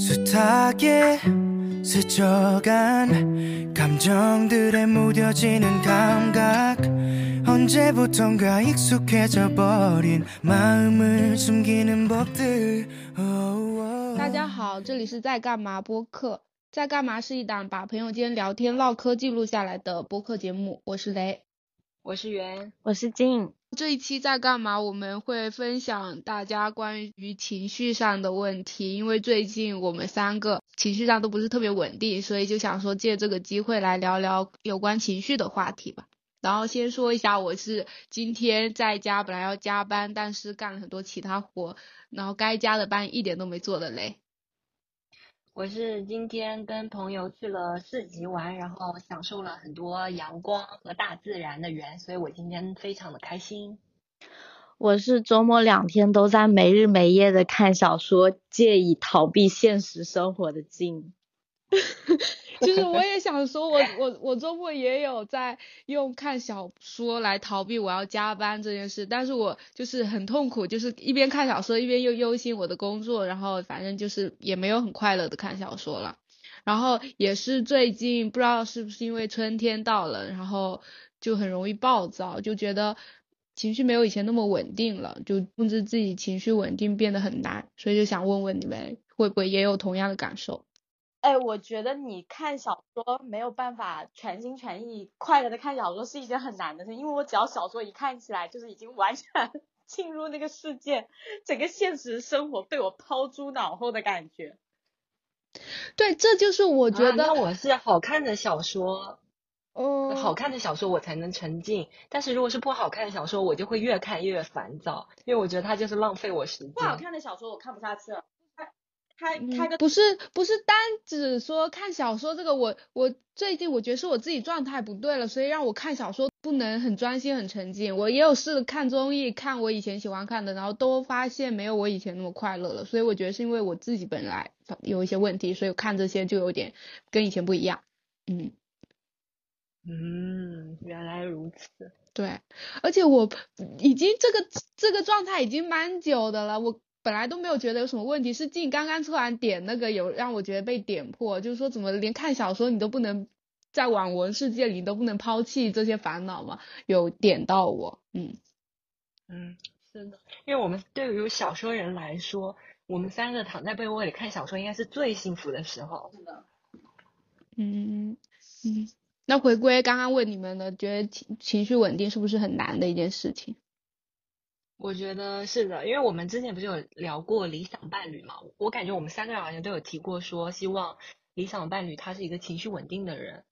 숱하게 스쳐간 감정들에 무뎌지는 감각 언제부턴가 익숙해져 버린 마음을 숨기는 법들 大家好，这里是在干嘛播客。在干嘛是一档把朋友间聊天唠嗑记录下来的播客节目。我是雷，我是圆，我是静。 这一期在干嘛？我们会分享大家关于情绪上的问题，因为最近我们三个情绪上都不是特别稳定，所以就想说借这个机会来聊聊有关情绪的话题吧。然后先说一下，我是今天在家，本来要加班，但是干了很多其他活，然后该加的班一点都没做的嘞。我是今天跟朋友去了市集玩，然后享受了很多阳光和大自然的缘，所以我今天非常的开心。我是周末两天都在没日没夜的看小说，借以逃避现实生活的静。就是我也想说，我我我周末也有在用看小说来逃避我要加班这件事，但是我就是很痛苦，就是一边看小说一边又忧心我的工作，然后反正就是也没有很快乐的看小说了。然后也是最近不知道是不是因为春天到了，然后就很容易暴躁，就觉得情绪没有以前那么稳定了，就控制自己情绪稳定变得很难，所以就想问问你们会不会也有同样的感受？哎，我觉得你看小说没有办法全心全意快乐的看小说是一件很难的事，因为我只要小说一看起来就是已经完全 进入那个世界，整个现实生活被我抛诸脑后的感觉。对，这就是我觉得。那我是好看的小说，嗯，好看的小说我才能沉浸，但是如果是不好看的小说，我就会越看越烦躁，因为我觉得它就是浪费我时间。不好看的小说我看不下去了。开开个不是不是单指说看小说这个，我我最近我觉得是我自己状态不对了，所以让我看小说不能很专心很沉浸。我也有试着看综艺，看我以前喜欢看的，然后都发现没有我以前那么快乐了。所以我觉得是因为我自己本来有一些问题，所以看这些就有点跟以前不一样。嗯嗯，原来如此。对，而且我已经这个这个状态已经蛮久的了，我。本来都没有觉得有什么问题，是静刚刚突然点那个有让我觉得被点破，就是说怎么连看小说你都不能在网文世界里都不能抛弃这些烦恼吗？有点到我，嗯嗯，是的，因为我们对于小说人来说，我们三个躺在被窝里看小说应该是最幸福的时候。是的，嗯嗯，那回归刚刚问你们的，觉得情情绪稳定是不是很难的一件事情？我觉得是的，因为我们之前不是有聊过理想伴侣嘛？我感觉我们三个人好像都有提过，说希望理想伴侣他是一个情绪稳定的人，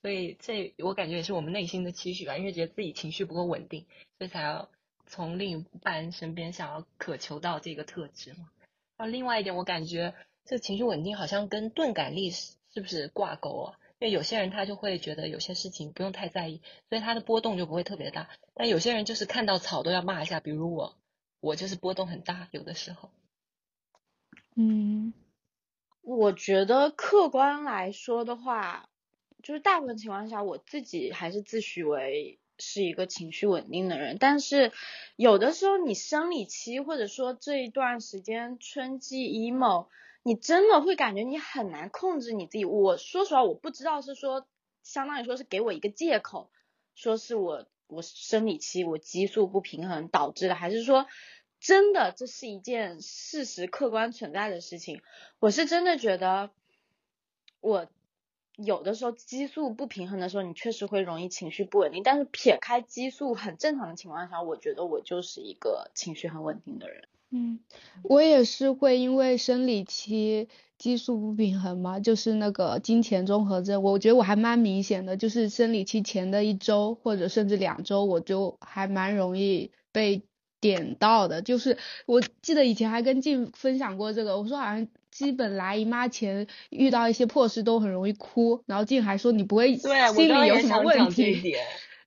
所以这我感觉也是我们内心的期许吧，因为觉得自己情绪不够稳定，所以才要从另一半身边想要渴求到这个特质嘛。然后另外一点，我感觉这情绪稳定好像跟钝感力是是不是挂钩啊？因为有些人他就会觉得有些事情不用太在意，所以他的波动就不会特别大。但有些人就是看到草都要骂一下，比如我，我就是波动很大，有的时候。嗯，我觉得客观来说的话，就是大部分情况下我自己还是自诩为是一个情绪稳定的人。但是有的时候你生理期或者说这一段时间春季 emo。你真的会感觉你很难控制你自己。我说实话，我不知道是说，相当于说是给我一个借口，说是我我生理期我激素不平衡导致的，还是说真的这是一件事实客观存在的事情。我是真的觉得，我有的时候激素不平衡的时候，你确实会容易情绪不稳定。但是撇开激素很正常的情况下，我觉得我就是一个情绪很稳定的人。嗯，我也是会因为生理期激素不平衡嘛，就是那个金钱综合症，我觉得我还蛮明显的，就是生理期前的一周或者甚至两周，我就还蛮容易被点到的。就是我记得以前还跟静分享过这个，我说好像基本来姨妈前遇到一些破事都很容易哭，然后静还说你不会心里有什么问题。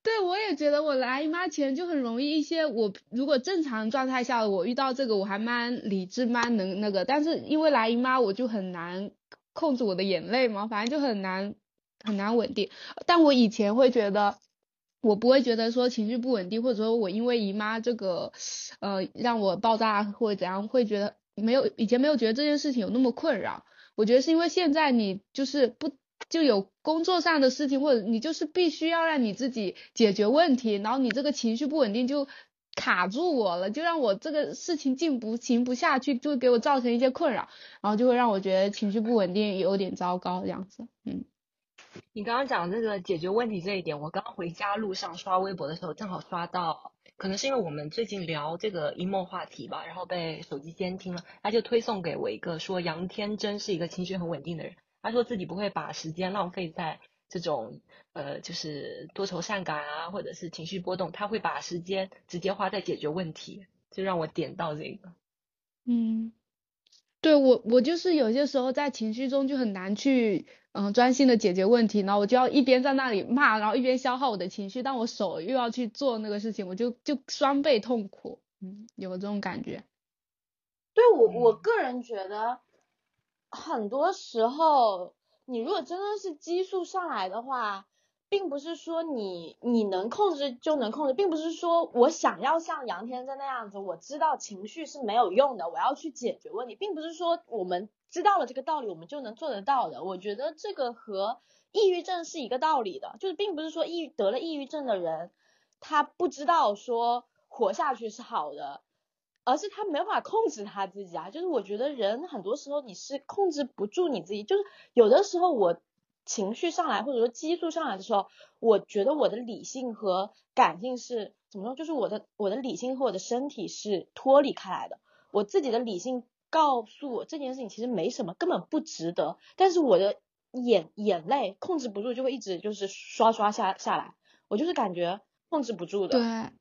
对，我也觉得我来姨妈前就很容易一些。我如果正常状态下，我遇到这个我还蛮理智，蛮能那个。但是因为来姨妈，我就很难控制我的眼泪嘛，反正就很难很难稳定。但我以前会觉得，我不会觉得说情绪不稳定，或者说我因为姨妈这个，呃，让我爆炸或者怎样，会觉得没有以前没有觉得这件事情有那么困扰。我觉得是因为现在你就是不就有工作上的事情，或者你就是必须要让你自己解决问题，然后你这个情绪不稳定就卡住我了，就让我这个事情进不行不下去，就给我造成一些困扰，然后就会让我觉得情绪不稳定，有点糟糕这样子，嗯。你刚刚讲这个解决问题这一点，我刚回家路上刷微博的时候，正好刷到，可能是因为我们最近聊这个 emo 话题吧，然后被手机监听了，他就推送给我一个说杨天真是一个情绪很稳定的人，他说自己不会把时间浪费在这种呃就是多愁善感啊，或者是情绪波动，他会把时间直接花在解决问题，就让我点到这个。嗯，对我我就是有些时候在情绪中就很难去。嗯，专心的解决问题，然后我就要一边在那里骂，然后一边消耗我的情绪，但我手又要去做那个事情，我就就双倍痛苦，嗯，有这种感觉。对我我个人觉得，很多时候你如果真的是激素上来的话。并不是说你你能控制就能控制，并不是说我想要像杨天真那样子，我知道情绪是没有用的，我要去解决问题，并不是说我们知道了这个道理，我们就能做得到的。我觉得这个和抑郁症是一个道理的，就是并不是说抑郁得了抑郁症的人，他不知道说活下去是好的，而是他没办法控制他自己啊。就是我觉得人很多时候你是控制不住你自己，就是有的时候我。情绪上来或者说激素上来的时候，我觉得我的理性和感性是怎么说？就是我的我的理性和我的身体是脱离开来的。我自己的理性告诉我这件事情其实没什么，根本不值得。但是我的眼眼泪控制不住，就会一直就是刷刷下下来。我就是感觉控制不住的。对，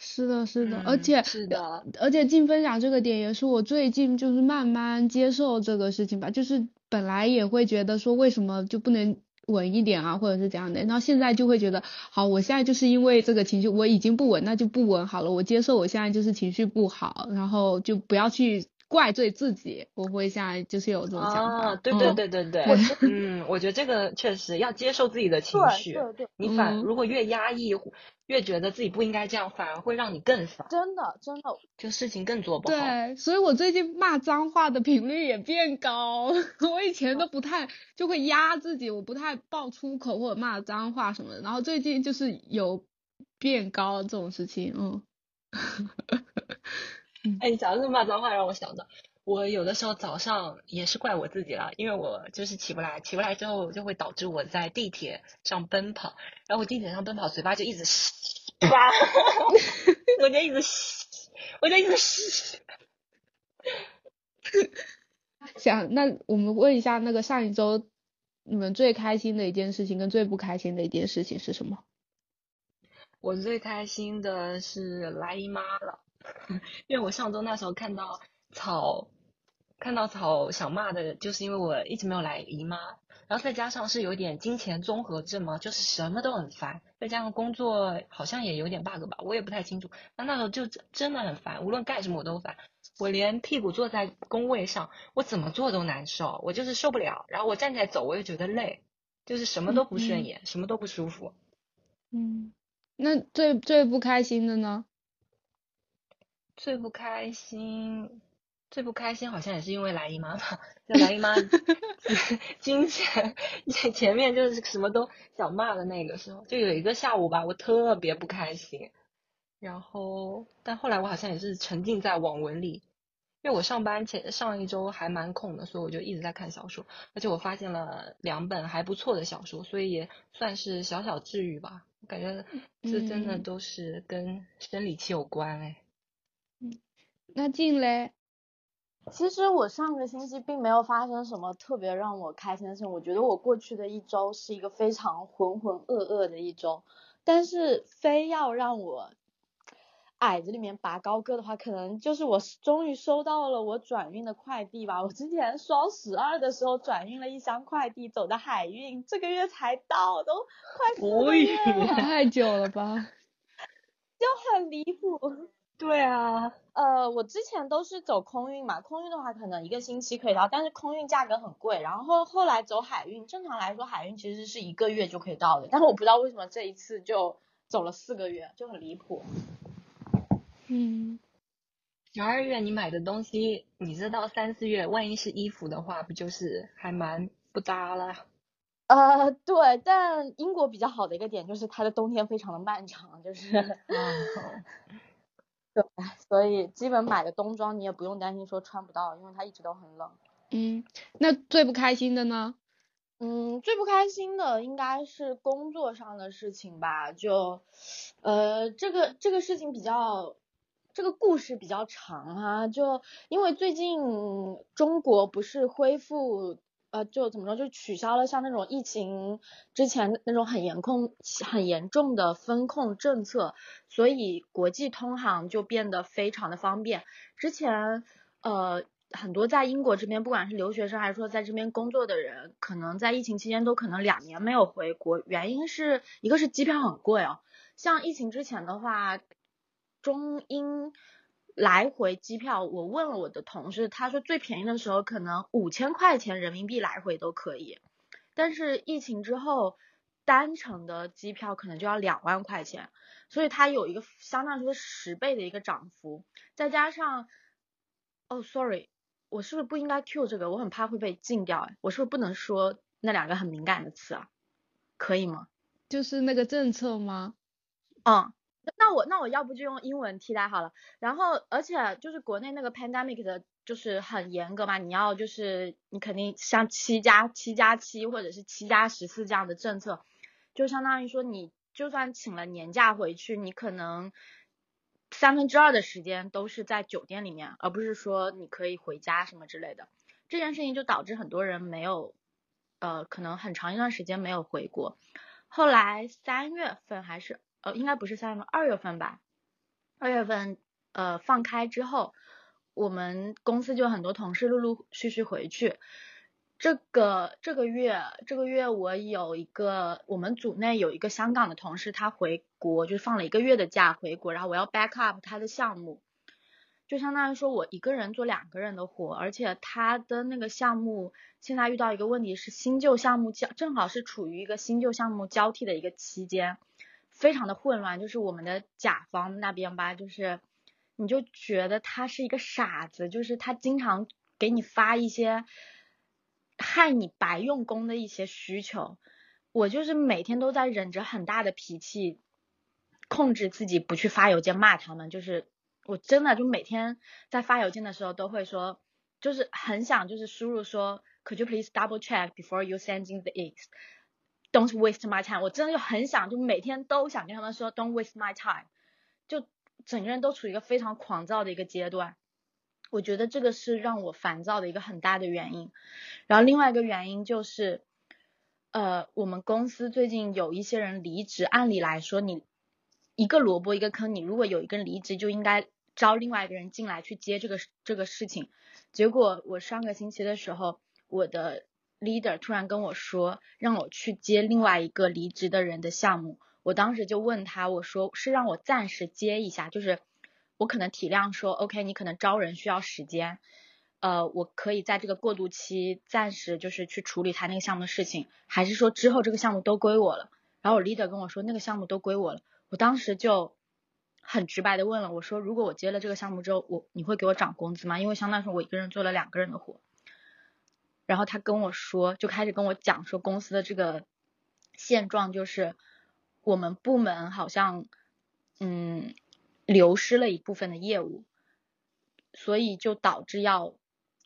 是的，是的，而且是的，而且进分享这个点也是我最近就是慢慢接受这个事情吧，就是。本来也会觉得说为什么就不能稳一点啊，或者是怎样的，然后现在就会觉得好，我现在就是因为这个情绪我已经不稳，那就不稳好了，我接受我现在就是情绪不好，然后就不要去。怪罪自己，我会现在就是有这种想法。对对对对对，嗯，我觉得这个确实要接受自己的情绪。对对对，你反如果越压抑，越觉得自己不应该这样，反而会让你更烦。真的真的，就事情更做不好。对，所以我最近骂脏话的频率也变高。我以前都不太就会压自己，我不太爆粗口或者骂脏话什么的。然后最近就是有变高这种事情，嗯。哎，你讲的这骂脏话让我想到，我有的时候早上也是怪我自己了，因为我就是起不来，起不来之后就会导致我在地铁上奔跑，然后我地铁上奔跑，嘴巴就一直 吸，我就一直吸，我就一直吸。想，那我们问一下，那个上一周你们最开心的一件事情跟最不开心的一件事情是什么？我最开心的是来姨妈了。因为我上周那时候看到草，看到草想骂的，就是因为我一直没有来姨妈，然后再加上是有点金钱综合症嘛，就是什么都很烦，再加上工作好像也有点 bug 吧，我也不太清楚。那那时候就真的很烦，无论干什么我都烦，我连屁股坐在工位上，我怎么做都难受，我就是受不了。然后我站起来走，我又觉得累，就是什么都不顺眼，什么都不舒服。嗯，那最最不开心的呢？最不开心，最不开心好像也是因为来姨妈吧。就来姨妈 金钱前前面就是什么都想骂的那个时候，就有一个下午吧，我特别不开心。然后，但后来我好像也是沉浸在网文里，因为我上班前上一周还蛮空的，所以我就一直在看小说，而且我发现了两本还不错的小说，所以也算是小小治愈吧。我感觉这真的都是跟生理期有关哎。那进嘞？其实我上个星期并没有发生什么特别让我开心的事。我觉得我过去的一周是一个非常浑浑噩噩的一周。但是非要让我矮子里面拔高个的话，可能就是我终于收到了我转运的快递吧。我之前双十二的时候转运了一箱快递，走的海运，这个月才到，都快四个月了，太久了吧？就很离谱。对啊，呃，我之前都是走空运嘛，空运的话可能一个星期可以到，但是空运价格很贵。然后后来走海运，正常来说海运其实是一个月就可以到的，但是我不知道为什么这一次就走了四个月，就很离谱。嗯，十二月你买的东西，你这到三四月，万一是衣服的话，不就是还蛮不搭了？呃，对，但英国比较好的一个点就是它的冬天非常的漫长，就是，对，所以基本买的冬装你也不用担心说穿不到，因为它一直都很冷。嗯，那最不开心的呢？嗯，最不开心的应该是工作上的事情吧，就，呃，这个这个事情比较，这个故事比较长啊，就因为最近中国不是恢复。呃，就怎么说，就取消了像那种疫情之前那种很严控、很严重的风控政策，所以国际通航就变得非常的方便。之前，呃，很多在英国这边，不管是留学生还是说在这边工作的人，可能在疫情期间都可能两年没有回国，原因是一个是机票很贵哦，像疫情之前的话，中英。来回机票，我问了我的同事，他说最便宜的时候可能五千块钱人民币来回都可以，但是疫情之后单程的机票可能就要两万块钱，所以它有一个相当于说十倍的一个涨幅，再加上，哦，sorry，我是不是不应该 Q 这个？我很怕会被禁掉，哎，我是不是不能说那两个很敏感的词啊？可以吗？就是那个政策吗？嗯。那我那我要不就用英文替代好了。然后而且就是国内那个 pandemic 的，就是很严格嘛，你要就是你肯定像七加七加七或者是七加十四这样的政策，就相当于说你就算请了年假回去，你可能三分之二的时间都是在酒店里面，而不是说你可以回家什么之类的。这件事情就导致很多人没有呃可能很长一段时间没有回国。后来三月份还是。呃，应该不是三月份，二月份吧。二月份，呃，放开之后，我们公司就很多同事陆陆续续回去。这个这个月，这个月我有一个，我们组内有一个香港的同事，他回国，就放了一个月的假回国，然后我要 back up 他的项目，就相当于说我一个人做两个人的活，而且他的那个项目现在遇到一个问题是新旧项目交，正好是处于一个新旧项目交替的一个期间。非常的混乱，就是我们的甲方那边吧，就是你就觉得他是一个傻子，就是他经常给你发一些害你白用功的一些需求，我就是每天都在忍着很大的脾气，控制自己不去发邮件骂他们，就是我真的就每天在发邮件的时候都会说，就是很想就是输入说，Could you please double check before you sending the e x Don't waste my time，我真的就很想，就每天都想跟他们说 Don't waste my time，就整个人都处于一个非常狂躁的一个阶段。我觉得这个是让我烦躁的一个很大的原因。然后另外一个原因就是，呃，我们公司最近有一些人离职，按理来说你一个萝卜一个坑，你如果有一个人离职，就应该招另外一个人进来去接这个这个事情。结果我上个星期的时候，我的。Leader 突然跟我说，让我去接另外一个离职的人的项目。我当时就问他，我说是让我暂时接一下，就是我可能体谅说，OK，你可能招人需要时间，呃，我可以在这个过渡期暂时就是去处理他那个项目的事情，还是说之后这个项目都归我了？然后我 leader 跟我说，那个项目都归我了。我当时就很直白的问了，我说如果我接了这个项目之后，我你会给我涨工资吗？因为相当于说我一个人做了两个人的活。然后他跟我说，就开始跟我讲说公司的这个现状就是我们部门好像嗯流失了一部分的业务，所以就导致要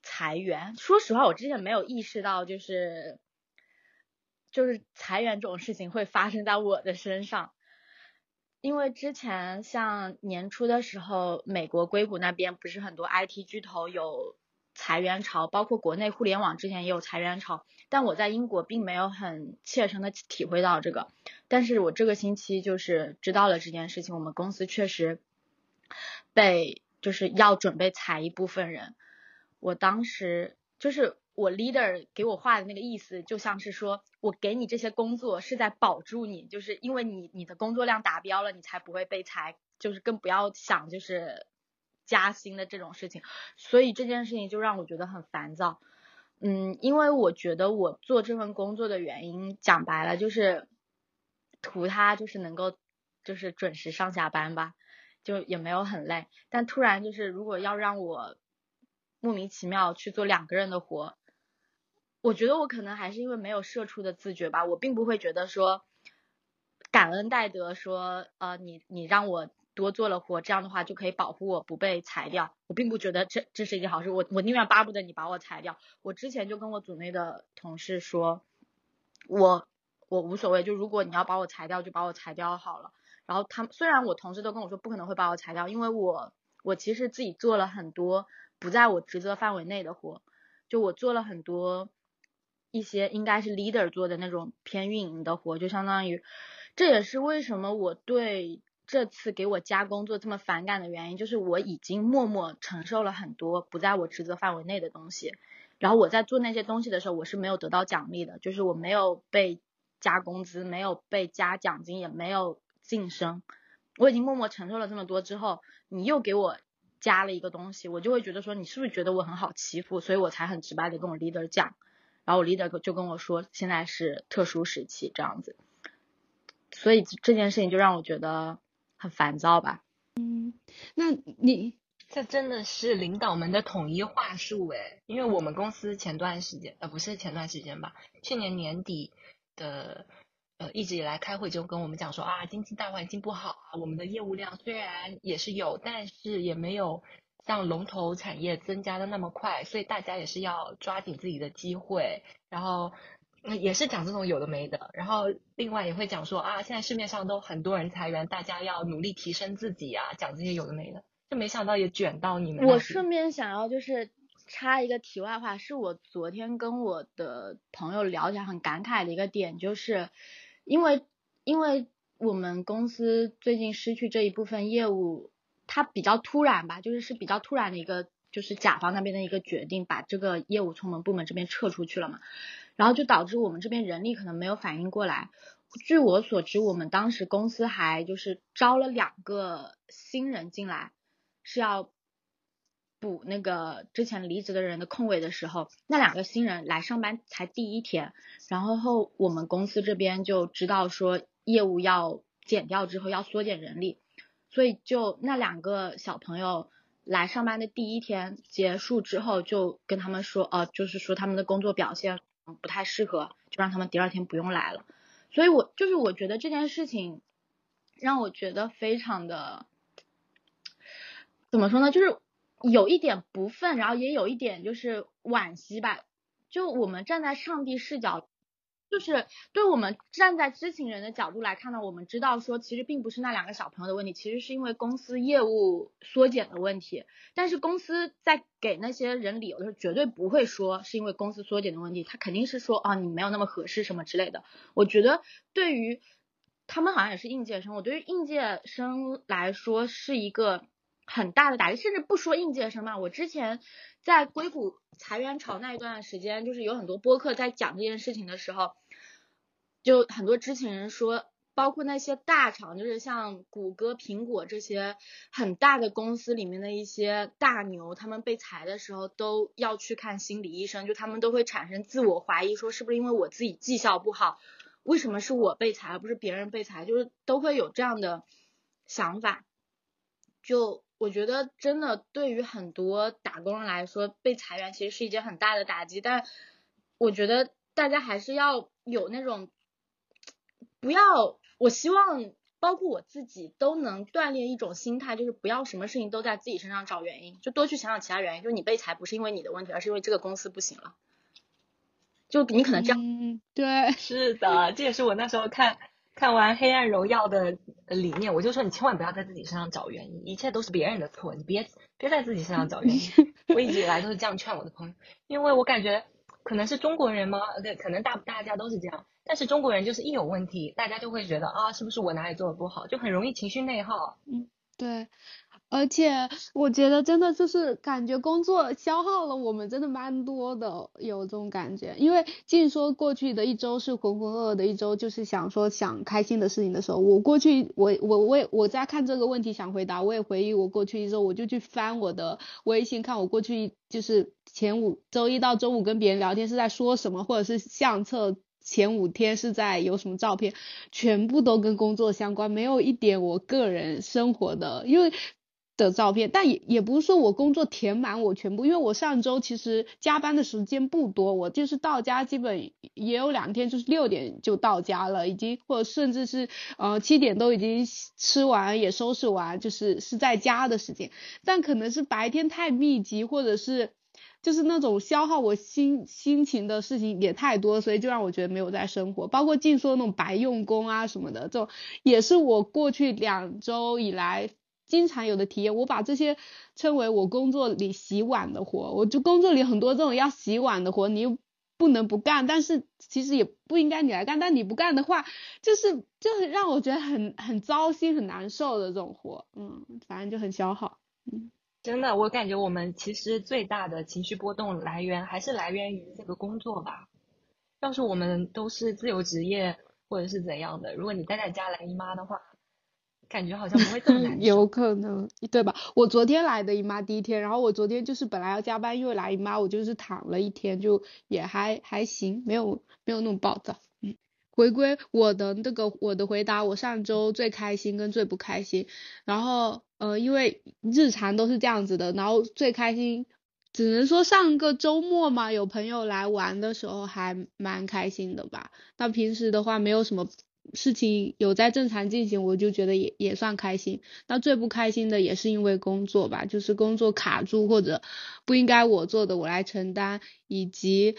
裁员。说实话，我之前没有意识到就是就是裁员这种事情会发生在我的身上，因为之前像年初的时候，美国硅谷那边不是很多 IT 巨头有。裁员潮，包括国内互联网之前也有裁员潮，但我在英国并没有很切身的体会到这个。但是我这个星期就是知道了这件事情，我们公司确实被就是要准备裁一部分人。我当时就是我 leader 给我画的那个意思，就像是说我给你这些工作是在保住你，就是因为你你的工作量达标了，你才不会被裁，就是更不要想就是。加薪的这种事情，所以这件事情就让我觉得很烦躁。嗯，因为我觉得我做这份工作的原因，讲白了就是图他就是能够就是准时上下班吧。就也没有很累。但突然就是如果要让我莫名其妙去做两个人的活，我觉得我可能还是因为没有社畜的自觉吧，我并不会觉得说感恩戴德，说呃你你让我多做了活，这样的话就可以保护我不被裁掉。我并不觉得这这是一件好事，我我宁愿巴不得你把我裁掉。我之前就跟我组内的同事说，我我无所谓，就如果你要把我裁掉，就把我裁掉好了。然后他们虽然我同事都跟我说不可能会把我裁掉，因为我我其实自己做了很多不在我职责范围内的活，就我做了很多一些应该是 leader 做的那种偏运营的活，就相当于这也是为什么我对这次给我加工作这么反感的原因，就是我已经默默承受了很多不在我职责范围内的东西，然后我在做那些东西的时候，我是没有得到奖励的，就是我没有被加工资，没有被加奖金，也没有。晋升，我已经默默承受了这么多之后，你又给我加了一个东西，我就会觉得说你是不是觉得我很好欺负，所以我才很直白的跟我 leader 讲，然后我 leader 就跟我说现在是特殊时期这样子，所以这件事情就让我觉得很烦躁吧。嗯，那你这真的是领导们的统一话术诶，因为我们公司前段时间呃不是前段时间吧，去年年底的。呃，一直以来开会就跟我们讲说啊，经济大环境不好啊，我们的业务量虽然也是有，但是也没有像龙头产业增加的那么快，所以大家也是要抓紧自己的机会，然后也是讲这种有的没的，然后另外也会讲说啊，现在市面上都很多人裁员，大家要努力提升自己啊，讲这些有的没的，就没想到也卷到你们。我顺便想要就是插一个题外话，是我昨天跟我的朋友聊起来很感慨的一个点，就是。因为因为我们公司最近失去这一部分业务，它比较突然吧，就是是比较突然的一个，就是甲方那边的一个决定，把这个业务从我们部门这边撤出去了嘛，然后就导致我们这边人力可能没有反应过来。据我所知，我们当时公司还就是招了两个新人进来，是要。补那个之前离职的人的空位的时候，那两个新人来上班才第一天，然后后我们公司这边就知道说业务要减掉之后要缩减人力，所以就那两个小朋友来上班的第一天结束之后，就跟他们说，呃，就是说他们的工作表现不太适合，就让他们第二天不用来了。所以我就是我觉得这件事情让我觉得非常的怎么说呢，就是。有一点不忿，然后也有一点就是惋惜吧。就我们站在上帝视角，就是对我们站在知情人的角度来看呢，我们知道说其实并不是那两个小朋友的问题，其实是因为公司业务缩减的问题。但是公司在给那些人理由的时候，绝对不会说是因为公司缩减的问题，他肯定是说啊你没有那么合适什么之类的。我觉得对于他们好像也是应届生，我对于应届生来说是一个。很大的打击，甚至不说应届生嘛，我之前在硅谷裁员潮那一段时间，就是有很多播客在讲这件事情的时候，就很多知情人说，包括那些大厂，就是像谷歌、苹果这些很大的公司里面的一些大牛，他们被裁的时候都要去看心理医生，就他们都会产生自我怀疑，说是不是因为我自己绩效不好，为什么是我被裁而不是别人被裁，就是都会有这样的想法，就。我觉得真的对于很多打工人来说，被裁员其实是一件很大的打击。但我觉得大家还是要有那种，不要，我希望包括我自己都能锻炼一种心态，就是不要什么事情都在自己身上找原因，就多去想想其他原因。就是你被裁不是因为你的问题，而是因为这个公司不行了。就你可能这样，嗯，对，是的，这也是我那时候看。看完《黑暗荣耀》的理念，我就说你千万不要在自己身上找原因，一切都是别人的错，你别别在自己身上找原因。我一直以来都是这样劝我的朋友，因为我感觉可能是中国人吗？对，可能大大家都是这样。但是中国人就是一有问题，大家就会觉得啊，是不是我哪里做的不好，就很容易情绪内耗。嗯，对。而且我觉得真的就是感觉工作消耗了我们真的蛮多的，有这种感觉。因为静说过去的一周是浑浑噩噩的一周，就是想说想开心的事情的时候，我过去我我我也我在看这个问题想回答，我也回忆我过去一周，我就去翻我的微信看我过去就是前五周一到周五跟别人聊天是在说什么，或者是相册。前五天是在有什么照片，全部都跟工作相关，没有一点我个人生活的，因为的照片。但也也不是说我工作填满我全部，因为我上周其实加班的时间不多，我就是到家基本也有两天就是六点就到家了，已经或者甚至是呃七点都已经吃完也收拾完，就是是在家的时间。但可能是白天太密集，或者是。就是那种消耗我心心情的事情也太多，所以就让我觉得没有在生活。包括净说那种白用工啊什么的，这种也是我过去两周以来经常有的体验。我把这些称为我工作里洗碗的活，我就工作里很多这种要洗碗的活，你又不能不干，但是其实也不应该你来干，但你不干的话，就是就是让我觉得很很糟心、很难受的这种活，嗯，反正就很消耗，嗯。真的，我感觉我们其实最大的情绪波动来源还是来源于这个工作吧。要是我们都是自由职业或者是怎样的，如果你待在家来姨妈的话，感觉好像不会这么难 有可能，对吧？我昨天来的姨妈第一天，然后我昨天就是本来要加班，因为来姨妈，我就是躺了一天，就也还还行，没有没有那么暴躁。回归我的那个我的回答，我上周最开心跟最不开心，然后。呃，因为日常都是这样子的，然后最开心，只能说上个周末嘛，有朋友来玩的时候还蛮开心的吧。那平时的话，没有什么事情有在正常进行，我就觉得也也算开心。那最不开心的也是因为工作吧，就是工作卡住或者不应该我做的我来承担，以及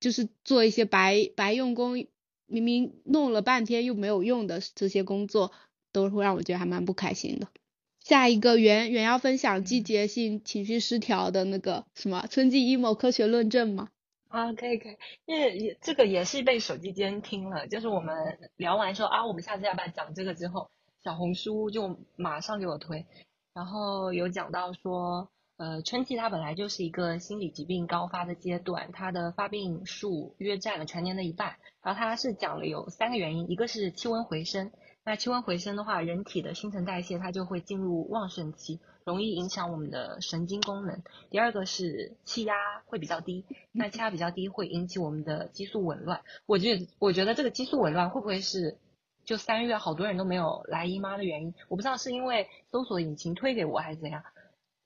就是做一些白白用工，明明弄了半天又没有用的这些工作，都会让我觉得还蛮不开心的。下一个原原要分享季节性情绪失调的那个什么春季 emo 科学论证吗？啊，可以可以，因为也这个也是被手机监听了，就是我们聊完说啊，我们下次要不要讲这个之后，小红书就马上给我推，然后有讲到说，呃，春季它本来就是一个心理疾病高发的阶段，它的发病数约占了全年的一半，然后它是讲了有三个原因，一个是气温回升。那气温回升的话，人体的新陈代谢它就会进入旺盛期，容易影响我们的神经功能。第二个是气压会比较低，那气压比较低会引起我们的激素紊乱。我觉得，我觉得这个激素紊乱会不会是就三月好多人都没有来姨妈的原因？我不知道是因为搜索引擎推给我还是怎样。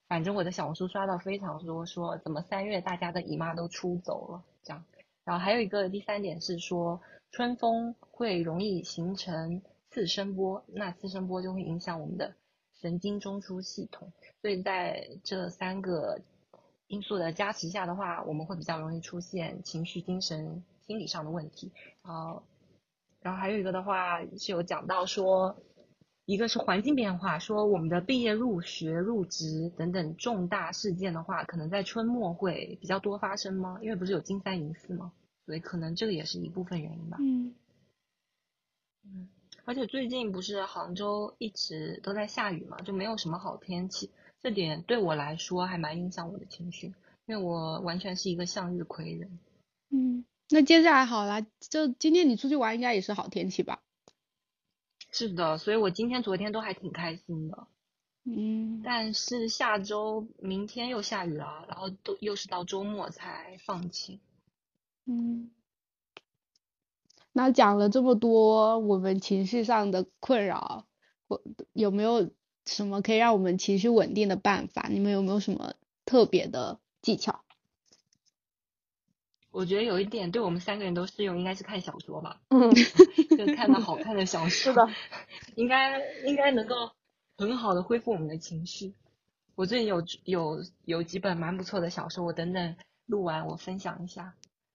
反正我的小红书刷到非常多，说怎么三月大家的姨妈都出走了这样。然后还有一个第三点是说，春风会容易形成。次声波，那次声波就会影响我们的神经中枢系统，所以在这三个因素的加持下的话，我们会比较容易出现情绪、精神、心理上的问题。啊，然后还有一个的话是有讲到说，一个是环境变化，说我们的毕业、入学、入职等等重大事件的话，可能在春末会比较多发生吗？因为不是有金三银四吗？所以可能这个也是一部分原因吧。嗯。嗯。而且最近不是杭州一直都在下雨嘛，就没有什么好天气，这点对我来说还蛮影响我的情绪，因为我完全是一个向日葵人。嗯，那接下来好了，就今天你出去玩应该也是好天气吧？是的，所以我今天、昨天都还挺开心的。嗯。但是下周、明天又下雨了，然后都又是到周末才放晴。嗯。那讲了这么多我们情绪上的困扰，我有没有什么可以让我们情绪稳定的办法？你们有没有什么特别的技巧？我觉得有一点对我们三个人都适用，应该是看小说吧。嗯，就看到好看的小说，是的，应该应该能够很好的恢复我们的情绪。我最近有有有几本蛮不错的小说，我等等录完我分享一下。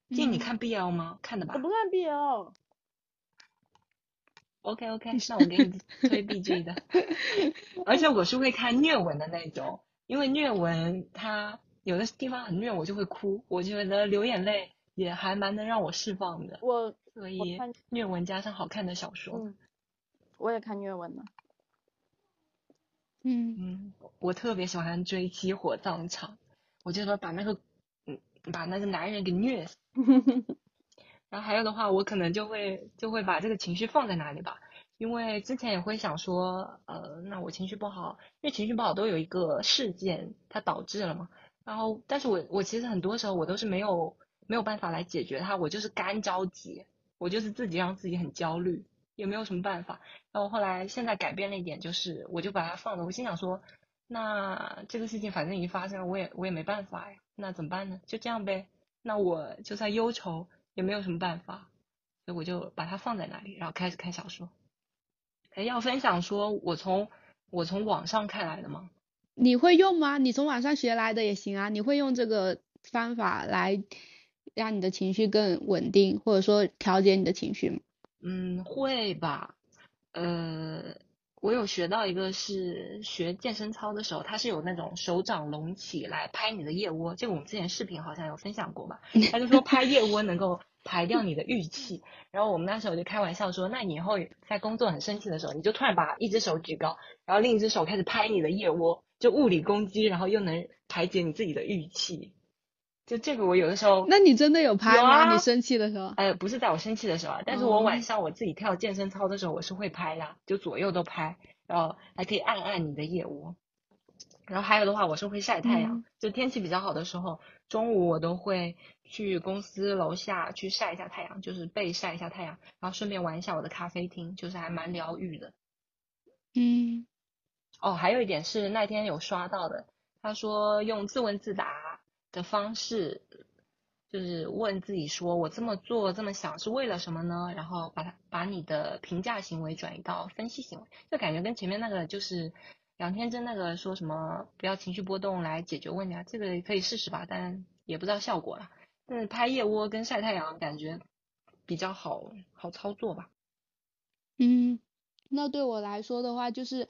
建议你看 BL 吗？看的吧。我不看 BL。OK OK，那我给你推 BG 的。而且我是会看虐文的那种，因为虐文它有的地方很虐，我就会哭。我觉得流眼泪也还蛮能让我释放的。我所以虐文加上好看的小说。嗯。我也看虐文呢。嗯嗯，我特别喜欢追《激火葬场》，我就说把那个嗯把那个男人给虐死。然后还有的话，我可能就会就会把这个情绪放在哪里吧，因为之前也会想说，呃，那我情绪不好，因为情绪不好都有一个事件它导致了嘛。然后，但是我我其实很多时候我都是没有没有办法来解决它，我就是干着急，我就是自己让自己很焦虑，也没有什么办法。然后后来现在改变了一点，就是我就把它放了。我心想说，那这个事情反正已经发生了，我也我也没办法呀，那怎么办呢？就这样呗。那我就算忧愁也没有什么办法，所以我就把它放在那里，然后开始看小说。要分享说我从我从网上看来的吗？你会用吗？你从网上学来的也行啊。你会用这个方法来让你的情绪更稳定，或者说调节你的情绪吗？嗯，会吧。呃，我有学到一个是学健身操的时候，它是有那种手掌隆起来拍你的腋窝，这个我们之前视频好像有分享过吧？他就说拍腋窝能够排掉你的郁气。然后我们那时候就开玩笑说，那你以后在工作很生气的时候，你就突然把一只手举高，然后另一只手开始拍你的腋窝。就物理攻击，然后又能排解你自己的郁气，就这个我有的时候，那你真的有拍吗？你生气的时候？哎，不是在我生气的时候，但是我晚上我自己跳健身操的时候，我是会拍的，就左右都拍，然后还可以按按你的腋窝，然后还有的话，我是会晒太阳，就天气比较好的时候，中午我都会去公司楼下去晒一下太阳，就是背晒一下太阳，然后顺便玩一下我的咖啡厅，就是还蛮疗愈的，嗯。哦，还有一点是那天有刷到的，他说用自问自答的方式，就是问自己说，我这么做这么想是为了什么呢？然后把它把你的评价行为转移到分析行为，就感觉跟前面那个就是杨天真那个说什么不要情绪波动来解决问题啊，这个可以试试吧，但也不知道效果了。但是拍腋窝跟晒太阳感觉比较好好操作吧。嗯，那对我来说的话就是。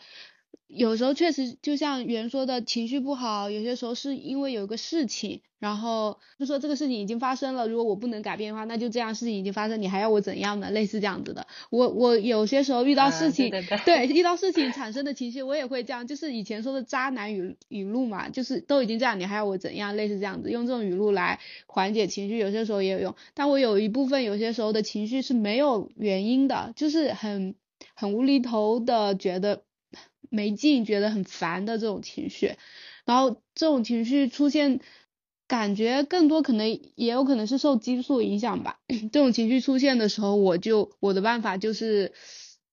有时候确实就像袁说的，情绪不好，有些时候是因为有一个事情，然后就说这个事情已经发生了，如果我不能改变的话，那就这样，事情已经发生，你还要我怎样呢？类似这样子的。我我有些时候遇到事情，对遇到事情产生的情绪，我也会这样，就是以前说的渣男语语录嘛，就是都已经这样，你还要我怎样？类似这样子，用这种语录来缓解情绪，有些时候也有用。但我有一部分有些时候的情绪是没有原因的，就是很很无厘头的觉得。没劲，觉得很烦的这种情绪，然后这种情绪出现，感觉更多可能也有可能是受激素影响吧。这种情绪出现的时候，我就我的办法就是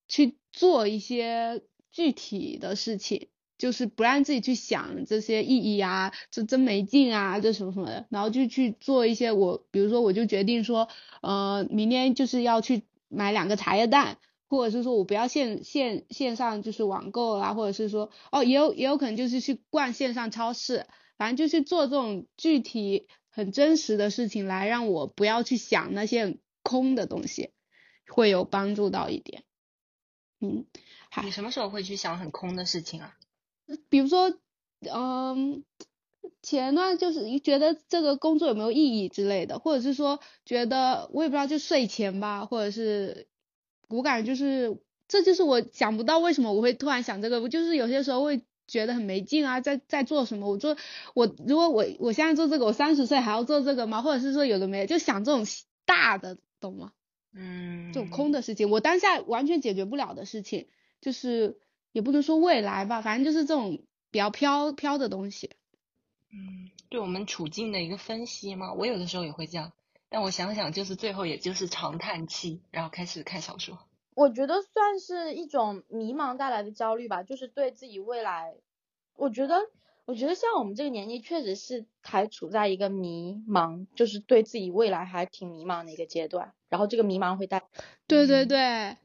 去做一些具体的事情，就是不让自己去想这些意义啊，这真没劲啊，这什么什么的，然后就去做一些我，比如说我就决定说，呃，明天就是要去买两个茶叶蛋。或者是说我不要线线线上就是网购啦，或者是说哦也有也有可能就是去逛线上超市，反正就去做这种具体很真实的事情来让我不要去想那些空的东西，会有帮助到一点。嗯，你什么时候会去想很空的事情啊？比如说，嗯，前段就是觉得这个工作有没有意义之类的，或者是说觉得我也不知道就睡前吧，或者是。我感觉就是，这就是我想不到为什么我会突然想这个，我就是有些时候会觉得很没劲啊，在在做什么？我做我如果我我现在做这个，我三十岁还要做这个吗？或者是说有的没，就想这种大的，懂吗？嗯，这种空的事情，我当下完全解决不了的事情，就是也不能说未来吧，反正就是这种比较飘飘的东西。嗯，对我们处境的一个分析嘛，我有的时候也会这样。但我想想，就是最后也就是长叹气，然后开始看小说。我觉得算是一种迷茫带来的焦虑吧，就是对自己未来，我觉得，我觉得像我们这个年纪，确实是还处在一个迷茫，就是对自己未来还挺迷茫的一个阶段。然后这个迷茫会带，对对对，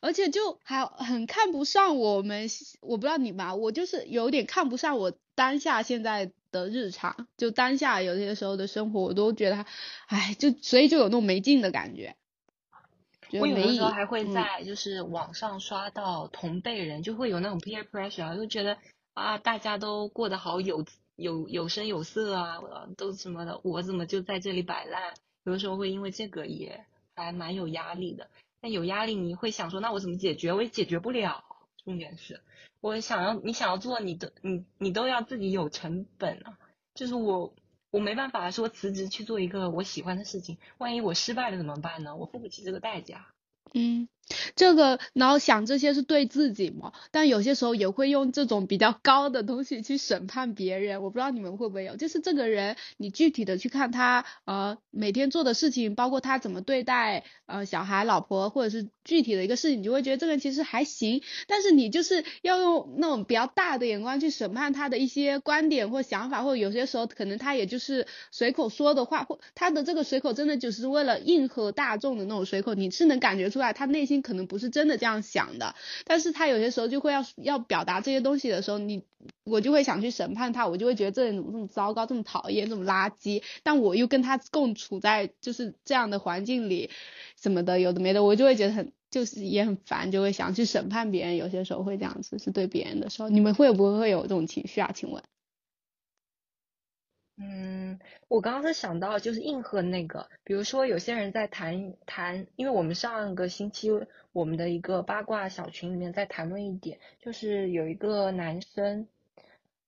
而且就还很看不上我们，我不知道你吧，我就是有点看不上我当下现在。的日常，就当下有些时候的生活，我都觉得，哎，就所以就有那种没劲的感觉。我有的时候还会在就是网上刷到同辈人，就会有那种 peer pressure，就觉得啊，大家都过得好有有有声有色啊，都什么的，我怎么就在这里摆烂？有的时候会因为这个也还蛮有压力的。但有压力你会想说，那我怎么解决？我也解决不了。重点是。我想要你想要做，你的你你都要自己有成本啊。就是我我没办法说辞职去做一个我喜欢的事情，万一我失败了怎么办呢？我付不起这个代价。嗯。这个，然后想这些是对自己嘛？但有些时候也会用这种比较高的东西去审判别人。我不知道你们会不会有，就是这个人，你具体的去看他，呃，每天做的事情，包括他怎么对待呃小孩、老婆，或者是具体的一个事情，你就会觉得这个人其实还行。但是你就是要用那种比较大的眼光去审判他的一些观点或想法，或者有些时候可能他也就是随口说的话，或他的这个随口真的就是为了应和大众的那种随口，你是能感觉出来他内心。可能不是真的这样想的，但是他有些时候就会要要表达这些东西的时候，你我就会想去审判他，我就会觉得这人怎么这么糟糕，这么讨厌，这么垃圾，但我又跟他共处在就是这样的环境里，什么的有的没的，我就会觉得很就是也很烦，就会想去审判别人，有些时候会这样子，是对别人的时候，你们会不会有这种情绪啊？请问？嗯，我刚刚是想到就是应和那个，比如说有些人在谈谈，因为我们上个星期我们的一个八卦小群里面在谈论一点，就是有一个男生，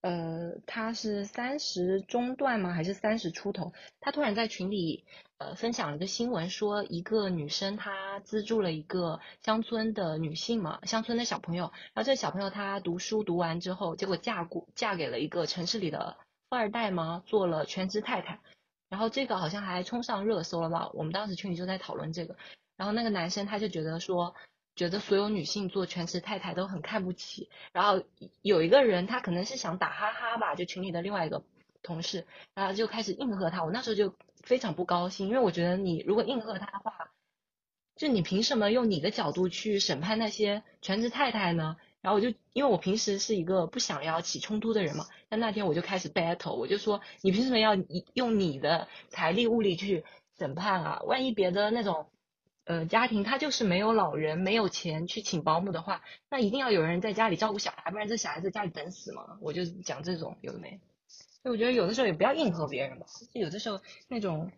呃，他是三十中段吗？还是三十出头？他突然在群里呃分享了一个新闻，说一个女生她资助了一个乡村的女性嘛，乡村的小朋友，然后这小朋友她读书读完之后，结果嫁过嫁给了一个城市里的。富二代吗？做了全职太太，然后这个好像还冲上热搜了吧？我们当时群里就在讨论这个，然后那个男生他就觉得说，觉得所有女性做全职太太都很看不起，然后有一个人他可能是想打哈哈吧，就群里的另外一个同事，然后就开始应和他，我那时候就非常不高兴，因为我觉得你如果应和他的话，就你凭什么用你的角度去审判那些全职太太呢？然后我就因为我平时是一个不想要起冲突的人嘛，但那天我就开始 battle，我就说你凭什么要用你的财力物力去审判啊？万一别的那种呃家庭他就是没有老人没有钱去请保姆的话，那一定要有人在家里照顾小孩，不然这小孩在家里等死嘛。我就讲这种有的没，所以我觉得有的时候也不要应和别人吧，就有的时候那种。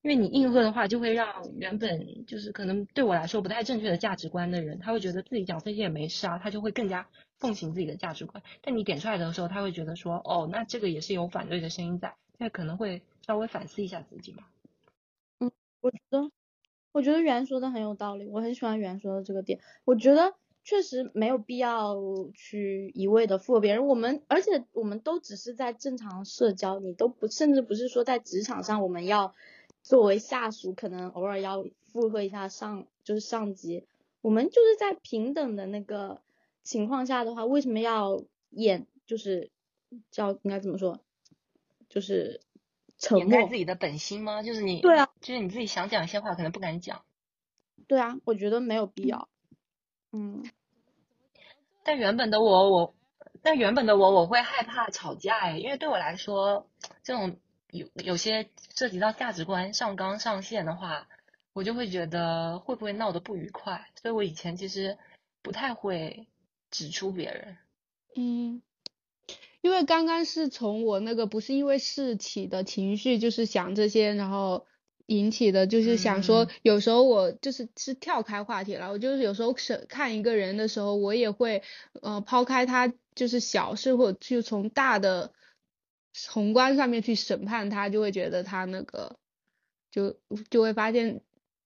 因为你应和的话，就会让原本就是可能对我来说不太正确的价值观的人，他会觉得自己讲这些也没事啊，他就会更加奉行自己的价值观。但你点出来的时候，他会觉得说，哦，那这个也是有反对的声音在，那可能会稍微反思一下自己嘛。嗯，我觉得，我觉得袁说的很有道理，我很喜欢袁说的这个点。我觉得确实没有必要去一味的附和别人，我们而且我们都只是在正常社交，你都不甚至不是说在职场上我们要。作为下属，可能偶尔要附和一下上，就是上级。我们就是在平等的那个情况下的话，为什么要演？就是叫应该怎么说？就是沉默自己的本心吗？就是你对啊，就是你自己想讲一些话，可能不敢讲。对啊，我觉得没有必要。嗯。但原本的我，我但原本的我，我会害怕吵架哎，因为对我来说，这种。有有些涉及到价值观上纲上线的话，我就会觉得会不会闹得不愉快，所以我以前其实不太会指出别人。嗯，因为刚刚是从我那个不是因为事起的情绪，就是想这些，然后引起的，就是想说，有时候我就是是跳开话题了，我就是有时候审看一个人的时候，我也会呃抛开他就是小事，或者就从大的。宏观上面去审判他，就会觉得他那个，就就会发现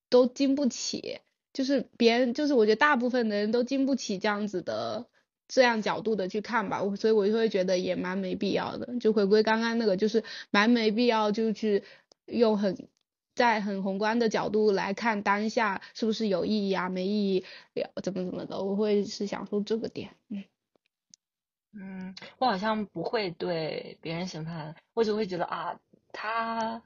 都经不起，就是别人，就是我觉得大部分的人都经不起这样子的这样角度的去看吧，我所以我就会觉得也蛮没必要的。就回归刚刚那个，就是蛮没必要就去用很在很宏观的角度来看当下是不是有意义啊，没意义，怎么怎么的，我会是想说这个点，嗯。嗯，我好像不会对别人审判，我只会觉得啊，他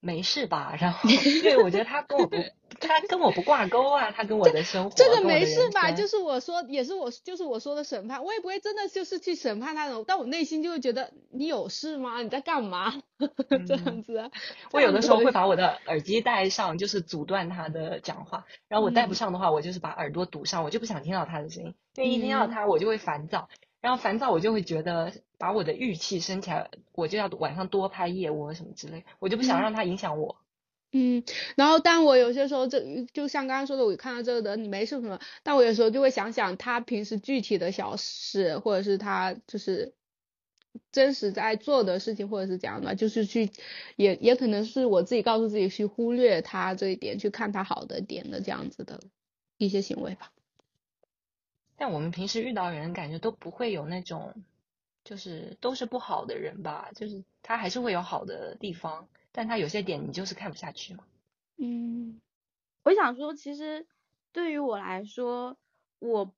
没事吧？然后，对我觉得他跟我不，他跟我不挂钩啊，他跟我的生活。这个没事吧？就是我说，也是我，就是我说的审判，我也不会真的就是去审判他的，但我内心就会觉得你有事吗？你在干嘛？这样子。我有的时候会把我的耳机戴上，就是阻断他的讲话，然后我戴不上的话，我就是把耳朵堵上，我就不想听到他的声音，因为一听到他，我就会烦躁。然后烦躁，我就会觉得把我的预气升起来，我就要晚上多拍夜窝什么之类，我就不想让他影响我。嗯，然后但我有些时候这就像刚刚说的，我看到这个的你没事什么，但我有时候就会想想他平时具体的小事，或者是他就是真实在做的事情，或者是怎样的，就是去也也可能是我自己告诉自己去忽略他这一点，去看他好的点的这样子的一些行为吧。但我们平时遇到人，感觉都不会有那种，就是都是不好的人吧？就是他还是会有好的地方，但他有些点你就是看不下去嘛。嗯，我想说，其实对于我来说，我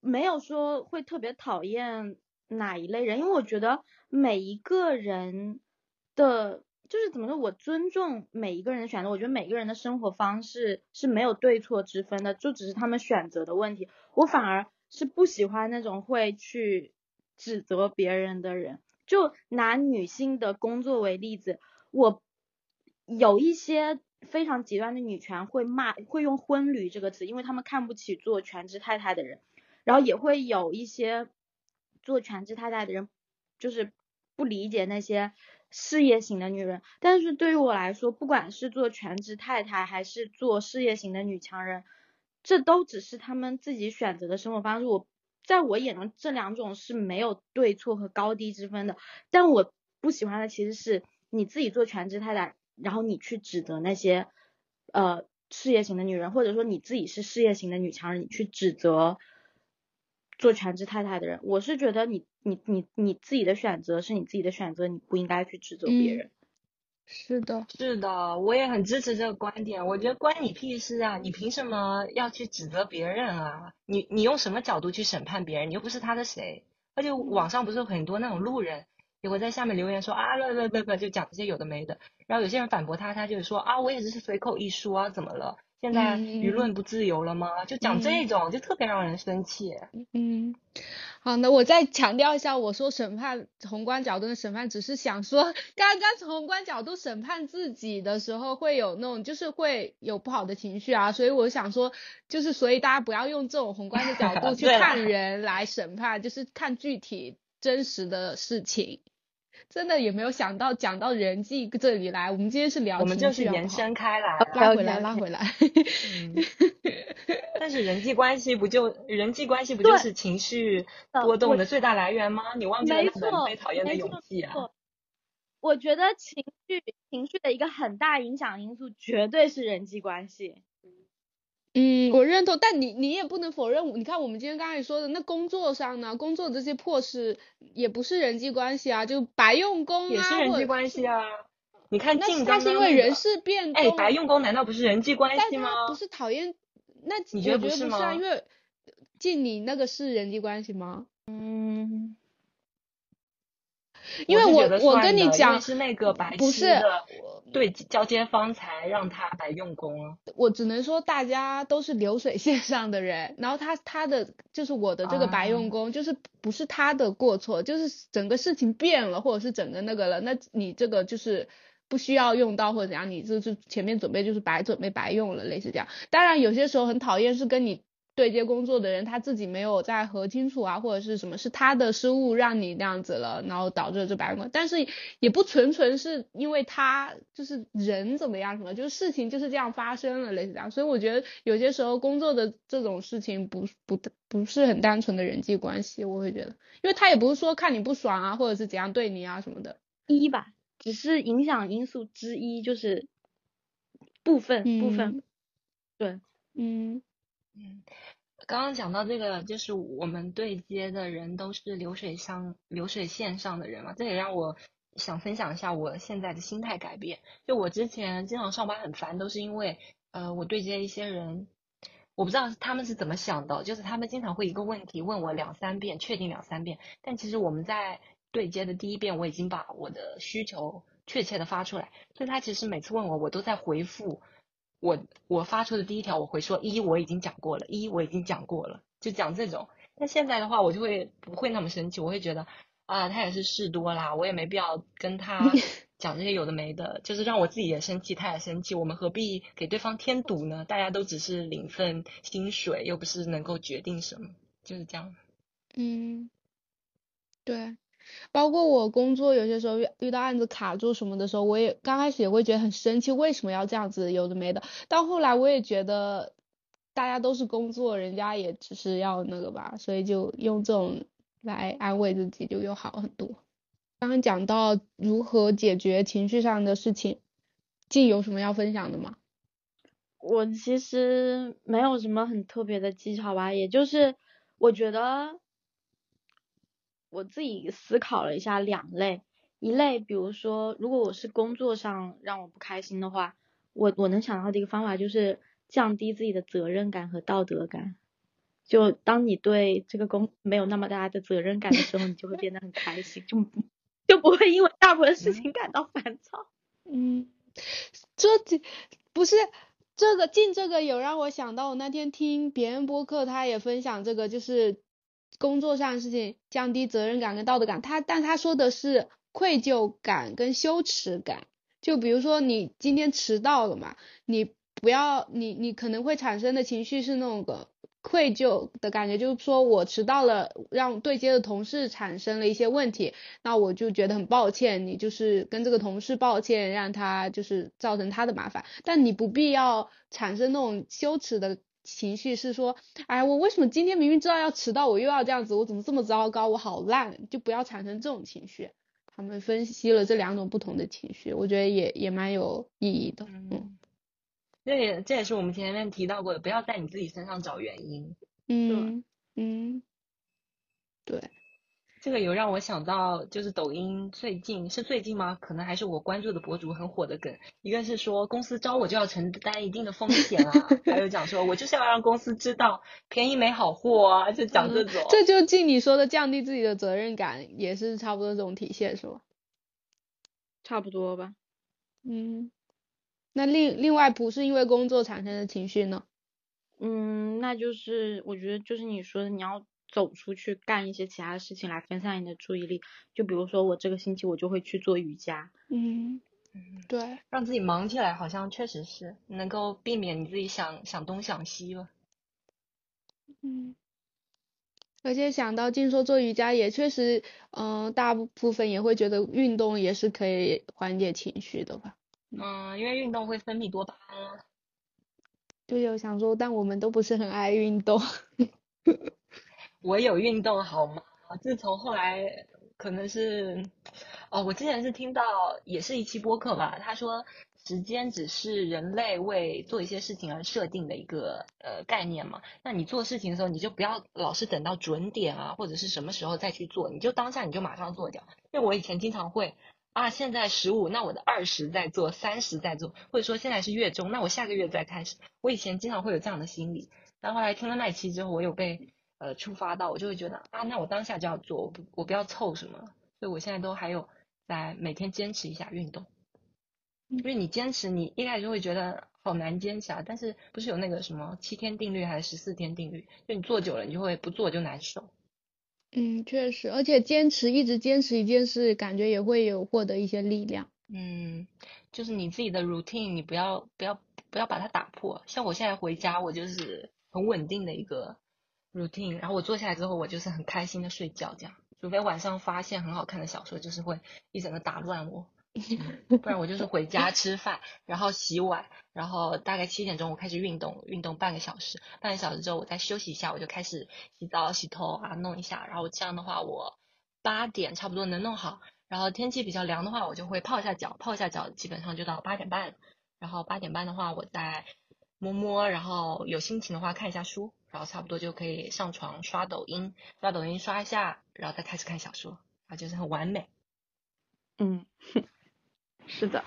没有说会特别讨厌哪一类人，因为我觉得每一个人的，就是怎么说，我尊重每一个人的选择。我觉得每个人的生活方式是没有对错之分的，就只是他们选择的问题。我反而是不喜欢那种会去指责别人的人。就拿女性的工作为例子，我有一些。非常极端的女权会骂，会用“婚驴”这个词，因为他们看不起做全职太太的人。然后也会有一些做全职太太的人，就是不理解那些事业型的女人。但是对于我来说，不管是做全职太太还是做事业型的女强人，这都只是他们自己选择的生活方式。我在我眼中，这两种是没有对错和高低之分的。但我不喜欢的其实是你自己做全职太太。然后你去指责那些呃事业型的女人，或者说你自己是事业型的女强人，你去指责做全职太太的人，我是觉得你你你你自己的选择是你自己的选择，你不应该去指责别人。是的，是的，我也很支持这个观点。我觉得关你屁事啊！你凭什么要去指责别人啊？你你用什么角度去审判别人？你又不是他的谁？而且网上不是有很多那种路人。也会在下面留言说啊，不不不不，就讲这些有的没的。然后有些人反驳他，他就说啊，我也只是随口一说啊，怎么了？现在舆论不自由了吗？就讲这种，就特别让人生气。嗯，好，那我再强调一下，我说审判宏观角度的审判，只是想说，刚刚从宏观角度审判自己的时候，会有那种就是会有不好的情绪啊，所以我想说，就是所以大家不要用这种宏观的角度 去看人来审判，就是看具体真实的事情。真的也没有想到讲到人际这里来，我们今天是聊，我们就是延伸开来，拉回来，拉回来。但是人际关系不就人际关系不就是情绪波动的最大来源吗？你忘记了那本被讨厌的勇气啊？我觉得情绪情绪的一个很大影响因素绝对是人际关系。嗯，我认同，但你你也不能否认，你看我们今天刚才说的，那工作上呢，工作这些破事也不是人际关系啊，就白用工啊，也是人际关系啊。你看，那那是因为人事变动。哎，白用工难道不是人际关系吗？不是讨厌，那你觉得不是吗？因为进你那个是人际关系吗？嗯。因为我我跟你讲，是那个白不是对交接方才让他白用工。我只能说大家都是流水线上的人，然后他他的就是我的这个白用工，就是不是他的过错，就是整个事情变了，或者是整个那个了，那你这个就是不需要用到或者怎样，你就是前面准备就是白准备白用了，类似这样。当然有些时候很讨厌是跟你。对接工作的人他自己没有在核清楚啊，或者是什么是他的失误让你那样子了，然后导致了这白工。但是也不纯纯是因为他就是人怎么样什么，就是事情就是这样发生了类似这样。所以我觉得有些时候工作的这种事情不不不是很单纯的人际关系，我会觉得，因为他也不是说看你不爽啊，或者是怎样对你啊什么的，一吧，只是影响因素之一，就是部分部分，对，嗯。嗯，刚刚讲到这个，就是我们对接的人都是流水上流水线上的人嘛，这也让我想分享一下我现在的心态改变。就我之前经常上班很烦，都是因为呃，我对接一些人，我不知道他们是怎么想的，就是他们经常会一个问题问我两三遍，确定两三遍，但其实我们在对接的第一遍我已经把我的需求确切的发出来，所以他其实每次问我，我都在回复。我我发出的第一条我会说一我已经讲过了，一我已经讲过了，就讲这种。那现在的话，我就会不会那么生气，我会觉得啊，他也是事多啦，我也没必要跟他 讲这些有的没的，就是让我自己也生气，他也生气，我们何必给对方添堵呢？大家都只是领份薪水，又不是能够决定什么，就是这样。嗯，对。包括我工作有些时候遇到案子卡住什么的时候，我也刚开始也会觉得很生气，为什么要这样子有的没的。到后来我也觉得大家都是工作，人家也只是要那个吧，所以就用这种来安慰自己，就又好很多。刚刚讲到如何解决情绪上的事情，静有什么要分享的吗？我其实没有什么很特别的技巧吧，也就是我觉得我自己思考了一下两类，一类比如说如果我是工作上让我不开心的话，我我能想到的一个方法就是降低自己的责任感和道德感。就当你对这个工没有那么大的责任感的时候，你就会变得很开心，就就不会因为大部分事情感到烦躁。嗯，这不是。这个进这个有让我想到，我那天听别人播客，他也分享这个，就是工作上的事情，降低责任感跟道德感。他但他说的是愧疚感跟羞耻感。就比如说你今天迟到了嘛，你不要你你可能会产生的情绪是那种个。愧疚的感觉，就是说我迟到了，让对接的同事产生了一些问题，那我就觉得很抱歉，你就是跟这个同事抱歉，让他就是造成他的麻烦，但你不必要产生那种羞耻的情绪，是说，哎，我为什么今天明明知道要迟到，我又要这样子，我怎么这么糟糕，我好烂，就不要产生这种情绪。他们分析了这两种不同的情绪，我觉得也也蛮有意义的，嗯。这也这也是我们前面提到过的，不要在你自己身上找原因。嗯嗯，对，这个有让我想到，就是抖音最近是最近吗？可能还是我关注的博主很火的梗，一个是说公司招我就要承担一定的风险啊，还有讲说我就是要让公司知道便宜没好货啊，就讲这种。这就进你说的降低自己的责任感，也是差不多这种体现，是吧？差不多吧。嗯。那另另外不是因为工作产生的情绪呢？嗯，那就是我觉得就是你说的，你要走出去干一些其他的事情来分散你的注意力。就比如说我这个星期我就会去做瑜伽。嗯嗯，对，让自己忙起来好像确实是能够避免你自己想想东想西了。嗯，而且想到静说做瑜伽也确实，嗯，大部分也会觉得运动也是可以缓解情绪的吧。嗯，因为运动会分泌多巴胺。就有想说，但我们都不是很爱运动。我有运动好吗？自从后来可能是，哦，我之前是听到也是一期播客吧，他说时间只是人类为做一些事情而设定的一个呃概念嘛。那你做事情的时候，你就不要老是等到准点啊，或者是什么时候再去做，你就当下你就马上做掉。因为我以前经常会。啊，现在十五，那我的二十在做，三十在做，或者说现在是月中，那我下个月再开始。我以前经常会有这样的心理，但后来听了那期之后，我有被呃触发到，我就会觉得啊，那我当下就要做，我不我不要凑什么，所以我现在都还有在每天坚持一下运动。因为你坚持，你一开始就会觉得好难坚持啊，但是不是有那个什么七天定律还是十四天定律？就你做久了，你就会不做就难受。嗯，确实，而且坚持一直坚持一件事，感觉也会有获得一些力量。嗯，就是你自己的 routine，你不要不要不要把它打破。像我现在回家，我就是很稳定的一个 routine，然后我坐下来之后，我就是很开心的睡觉，这样。除非晚上发现很好看的小说，就是会一整个打乱我。不然我就是回家吃饭，然后洗碗，然后大概七点钟我开始运动，运动半个小时，半个小时之后我再休息一下，我就开始洗澡、洗头啊，弄一下，然后这样的话我八点差不多能弄好。然后天气比较凉的话，我就会泡一下脚，泡一下脚基本上就到八点半。然后八点半的话，我再摸摸，然后有心情的话看一下书，然后差不多就可以上床刷抖音，刷抖音刷一下，然后再开始看小说，啊，就是很完美。嗯。是的，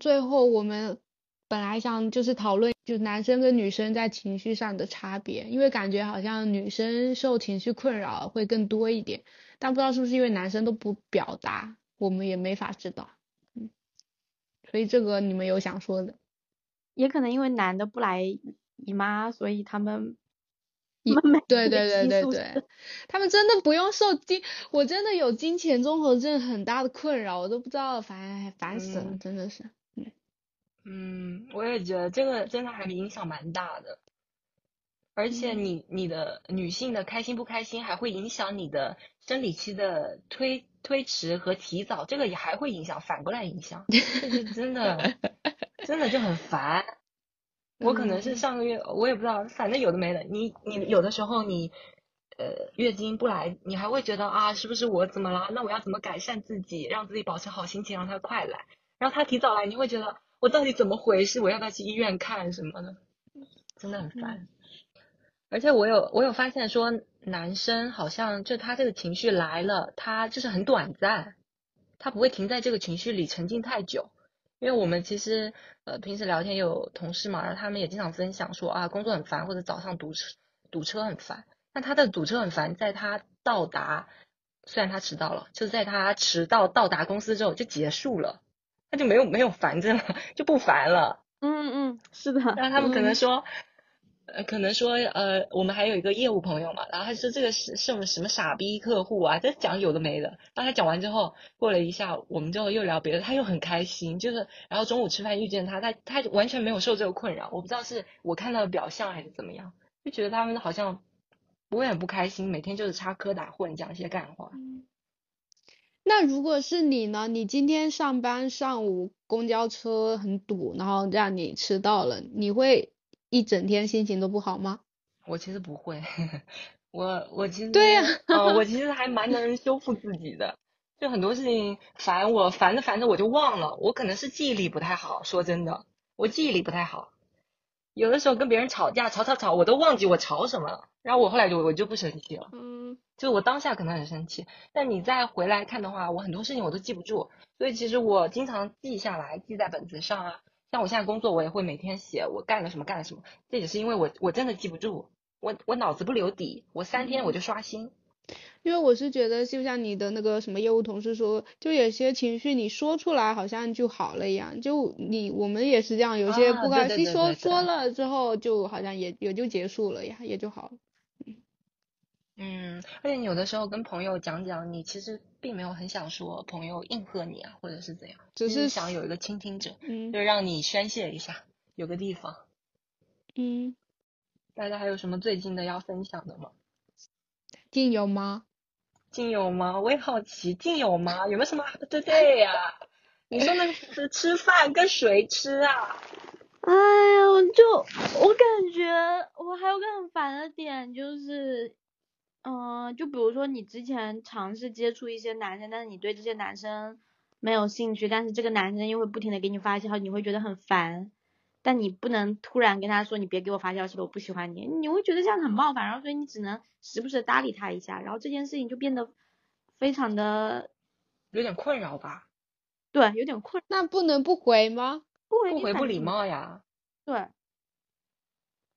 最后我们本来想就是讨论，就男生跟女生在情绪上的差别，因为感觉好像女生受情绪困扰会更多一点，但不知道是不是因为男生都不表达，我们也没法知道。嗯，所以这个你们有想说的？也可能因为男的不来姨妈，所以他们。对对对对对，他们真的不用受金，我真的有金钱综合症很大的困扰，我都不知道，烦烦死了，真的是。嗯，我也觉得这个真的还影响蛮大的，而且你你的女性的开心不开心，还会影响你的生理期的推推迟和提早，这个也还会影响，反过来影响，真的，真的就很烦。我可能是上个月，我也不知道，反正有的没的。你你有的时候你呃月经不来，你还会觉得啊，是不是我怎么了？那我要怎么改善自己，让自己保持好心情，让它快来？然后它提早来，你会觉得我到底怎么回事？我要不要去医院看什么的？真的很烦。而且我有我有发现说，男生好像就他这个情绪来了，他就是很短暂，他不会停在这个情绪里沉浸太久。因为我们其实呃平时聊天有同事嘛，然后他们也经常分享说啊工作很烦或者早上堵车堵车很烦。那他的堵车很烦，在他到达虽然他迟到了，就是在他迟到到达公司之后就结束了，他就没有没有烦着了，就不烦了。嗯嗯，是的。然后他们可能说。呃，可能说，呃，我们还有一个业务朋友嘛，然后他说这个是是我们什么傻逼客户啊，这讲有的没的。当他讲完之后，过了一下，我们就又聊别的，他又很开心，就是然后中午吃饭遇见他，他他完全没有受这个困扰。我不知道是我看到的表象还是怎么样，就觉得他们好像不会很不开心，每天就是插科打诨，讲一些干话。那如果是你呢？你今天上班上午公交车很堵，然后让你迟到了，你会？一整天心情都不好吗？我其实不会，我我其实对呀，呃，我其实还蛮能修复自己的。就很多事情烦我，烦着烦着我就忘了。我可能是记忆力不太好，说真的，我记忆力不太好。有的时候跟别人吵架，吵吵吵，我都忘记我吵什么了。然后我后来就我就不生气了。嗯，就我当下可能很生气，但你再回来看的话，我很多事情我都记不住。所以其实我经常记下来，记在本子上啊。像我现在工作，我也会每天写我干了什么干了什么，这也是因为我我真的记不住，我我脑子不留底，我三天我就刷新。因为我是觉得，就像你的那个什么业务同事说，就有些情绪你说出来好像就好了一样，就你我们也是这样，有些不开心说说了之后，就好像也也就结束了呀，也就好了。嗯，而且你有的时候跟朋友讲讲，你其实并没有很想说朋友应和你啊，或者是怎样，只是想有一个倾听者，嗯，就让你宣泄一下，有个地方。嗯，大家还有什么最近的要分享的吗？近有吗？近有吗？我也好奇，近有吗？有没有什么对对呀？你说那是吃饭跟谁吃啊？哎呀，就我感觉我还有个很烦的点就是。嗯，就比如说你之前尝试接触一些男生，但是你对这些男生没有兴趣，但是这个男生又会不停的给你发消息，你会觉得很烦，但你不能突然跟他说你别给我发消息了，我不喜欢你，你会觉得这样很冒犯，然后所以你只能时不时的搭理他一下，然后这件事情就变得非常的有点困扰吧？对，有点困，那不能不回吗？不回不回不礼貌呀。对。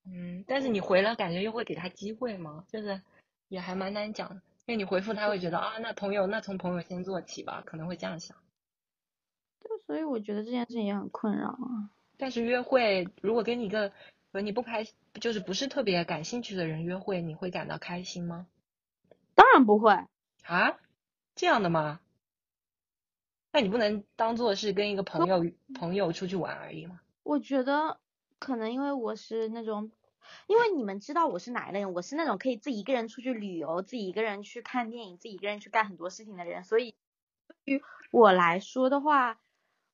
嗯，但是你回了，感觉又会给他机会吗？就是。也还蛮难讲，因为你回复他会觉得啊，那朋友那从朋友先做起吧，可能会这样想。对，所以我觉得这件事情也很困扰啊。但是约会，如果跟你一个和你不开就是不是特别感兴趣的人约会，你会感到开心吗？当然不会啊，这样的吗？那你不能当做是跟一个朋友朋友出去玩而已吗？我觉得可能因为我是那种。因为你们知道我是哪一类人，我是那种可以自己一个人出去旅游，自己一个人去看电影，自己一个人去干很多事情的人，所以对于我来说的话，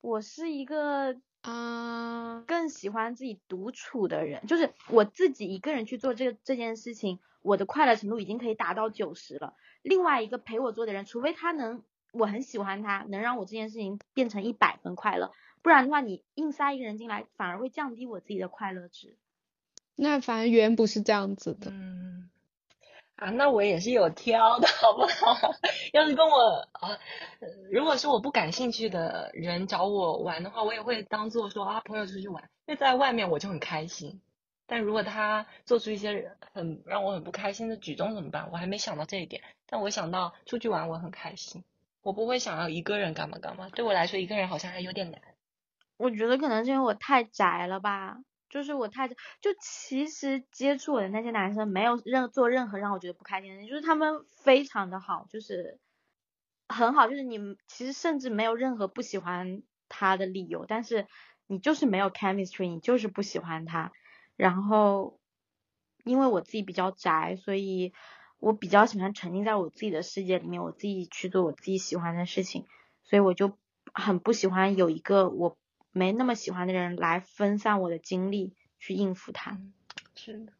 我是一个嗯更喜欢自己独处的人，就是我自己一个人去做这个这件事情，我的快乐程度已经可以达到九十了。另外一个陪我做的人，除非他能我很喜欢他，能让我这件事情变成一百分快乐，不然的话，你硬塞一个人进来，反而会降低我自己的快乐值。那反正原不是这样子的。嗯，啊，那我也是有挑的，好不好？要是跟我啊，如果是我不感兴趣的人找我玩的话，我也会当做说啊，朋友出去玩，因为在外面我就很开心。但如果他做出一些很让我很不开心的举动怎么办？我还没想到这一点。但我想到出去玩我很开心，我不会想要一个人干嘛干嘛。对我来说，一个人好像还有点难。我觉得可能是因为我太宅了吧。就是我太就其实接触我的那些男生没有任做任何让我觉得不开心的，就是他们非常的好，就是很好，就是你其实甚至没有任何不喜欢他的理由，但是你就是没有 chemistry，你就是不喜欢他。然后因为我自己比较宅，所以我比较喜欢沉浸在我自己的世界里面，我自己去做我自己喜欢的事情，所以我就很不喜欢有一个我。没那么喜欢的人来分散我的精力去应付他，是的。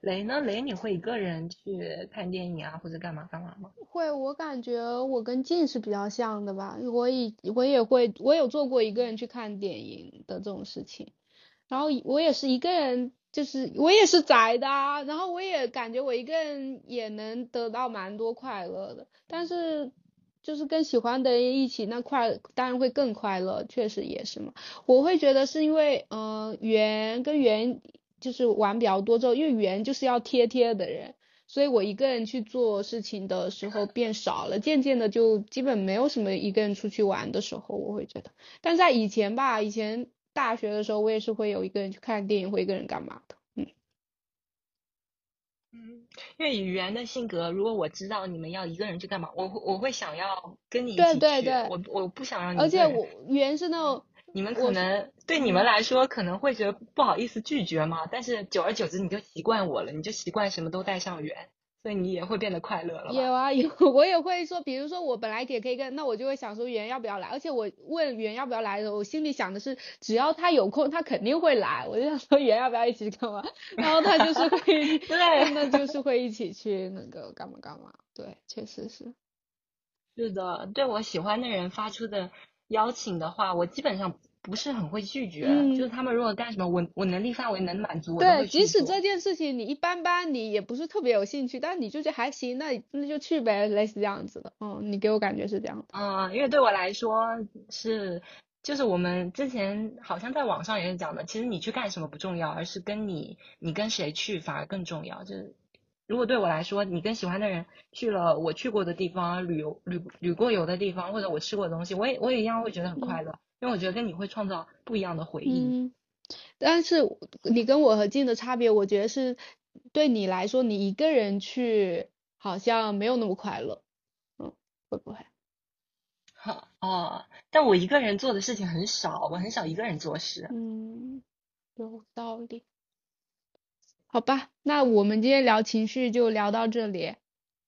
雷呢？雷你会一个人去看电影啊，或者干嘛干嘛吗？会，我感觉我跟静是比较像的吧。我以我也会，我有做过一个人去看电影的这种事情。然后我也是一个人，就是我也是宅的啊。然后我也感觉我一个人也能得到蛮多快乐的。但是就是跟喜欢的人一起，那快当然会更快乐，确实也是嘛。我会觉得是因为，嗯，圆跟圆就是玩比较多之后，因为圆就是要贴贴的人，所以我一个人去做事情的时候变少了，渐渐的就基本没有什么一个人出去玩的时候，我会觉得。但在以前吧，以前。大学的时候，我也是会有一个人去看电影，或一个人干嘛的，嗯嗯，因为语言的性格，如果我知道你们要一个人去干嘛，我我会想要跟你一起去，对对对，我我不想让你，而且我语言是那种，你们可能对你们来说可能会觉得不好意思拒绝嘛，但是久而久之你就习惯我了，你就习惯什么都带上圆。所以你也会变得快乐了有啊有，我也会说，比如说我本来也可以跟，那我就会想说圆要不要来，而且我问圆要不要来的时候，我心里想的是，只要他有空，他肯定会来。我就想说圆要不要一起干嘛，然后他就是会，对，那就是会一起去那个干嘛干嘛。对，确实是。是的，对我喜欢的人发出的邀请的话，我基本上。不是很会拒绝，就是他们如果干什么，我我能力范围能满足，我对，即使这件事情你一般般，你也不是特别有兴趣，但你就觉得还行，那那就去呗，类似这样子的。嗯，你给我感觉是这样。嗯，因为对我来说是，就是我们之前好像在网上也是讲的，其实你去干什么不重要，而是跟你你跟谁去反而更重要。就是如果对我来说，你跟喜欢的人去了我去过的地方，旅游旅旅过游的地方，或者我吃过的东西，我也我也一样会觉得很快乐。因为我觉得跟你会创造不一样的回忆。嗯，但是你跟我和静的差别，我觉得是对你来说，你一个人去好像没有那么快乐。嗯，会不会？好哦，但我一个人做的事情很少，我很少一个人做事。嗯，有道理。好吧，那我们今天聊情绪就聊到这里。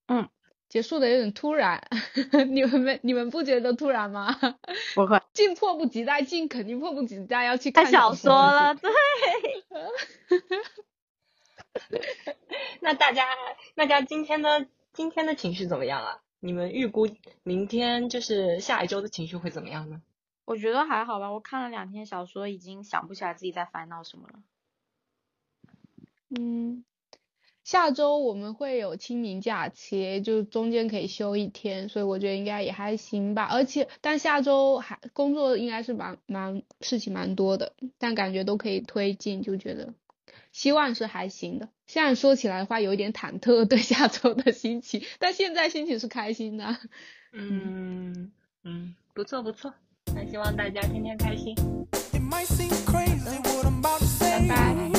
嗯。结束的有点突然，你们没你们不觉得突然吗？不会，进迫不及待，进肯定迫不及待要去看小说了。对，那大家大家今天的今天的情绪怎么样啊？你们预估明天就是下一周的情绪会怎么样呢？我觉得还好吧，我看了两天小说，已经想不起来自己在烦恼什么了。嗯。下周我们会有清明假期，就中间可以休一天，所以我觉得应该也还行吧。而且，但下周还工作应该是蛮蛮事情蛮多的，但感觉都可以推进，就觉得希望是还行的。现在说起来的话，有一点忐忑对下周的心情，但现在心情是开心的。嗯嗯，不错不错，那希望大家天天开心。拜拜。